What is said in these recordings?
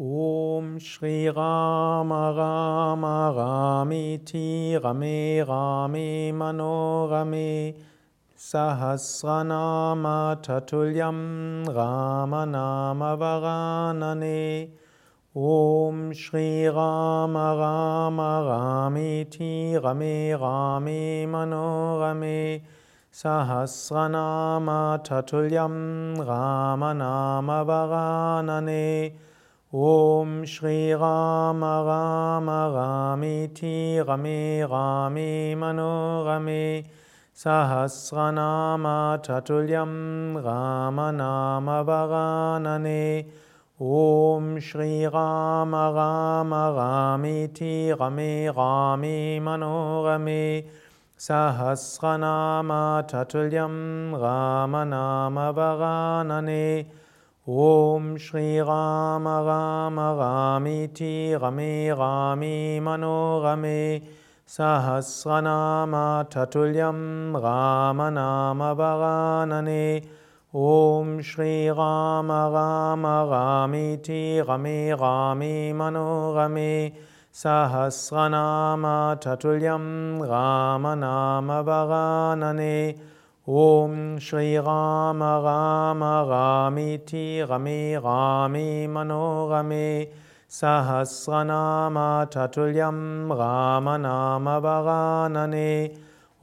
ॐ श्रीराम राम रामीति रमे रामे मनोरमे सहस्रनामततुल्यं रामनामवरानने ॐ श्रीराम राम रामीति रमे रामे मनोरमे सहस्रनामततुल्यं रामनामवरानने ॐ श्रीराम राम रामीति रमे रामे मनोरमे सहस्रनामततुल्यं रामनामवरानने। ॐ श्रीराम राम रामीति रमे रामे मनोरमे सहस्रनामततुल्यं रामनामवरानने ॐ श्रीराम राम रामीति रमे रामे मनोरमे सहस्रनामततुल्यं रामनामवरानने। ॐ श्रीराम राम रामीति रमे रामे मनोरमे सहस्रनामततुल्यं रामनामवरानने ॐ श्रीराम राम रामीति रमे रामे मनोरमे सहस्रनामततुल्यं रामनामवरानने।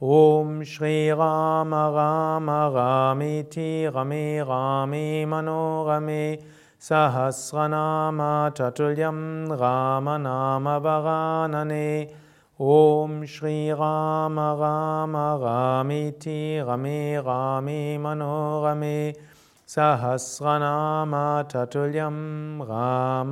ॐ श्रीराम राम रामीति रमे रामे मनोरमे सहस्रनामततुल्यं रामनामवरानने ॐ श्रीराम राम रामीति रमे रामे मनोरमे सहस्रनामततुल्यं रामनामवरानने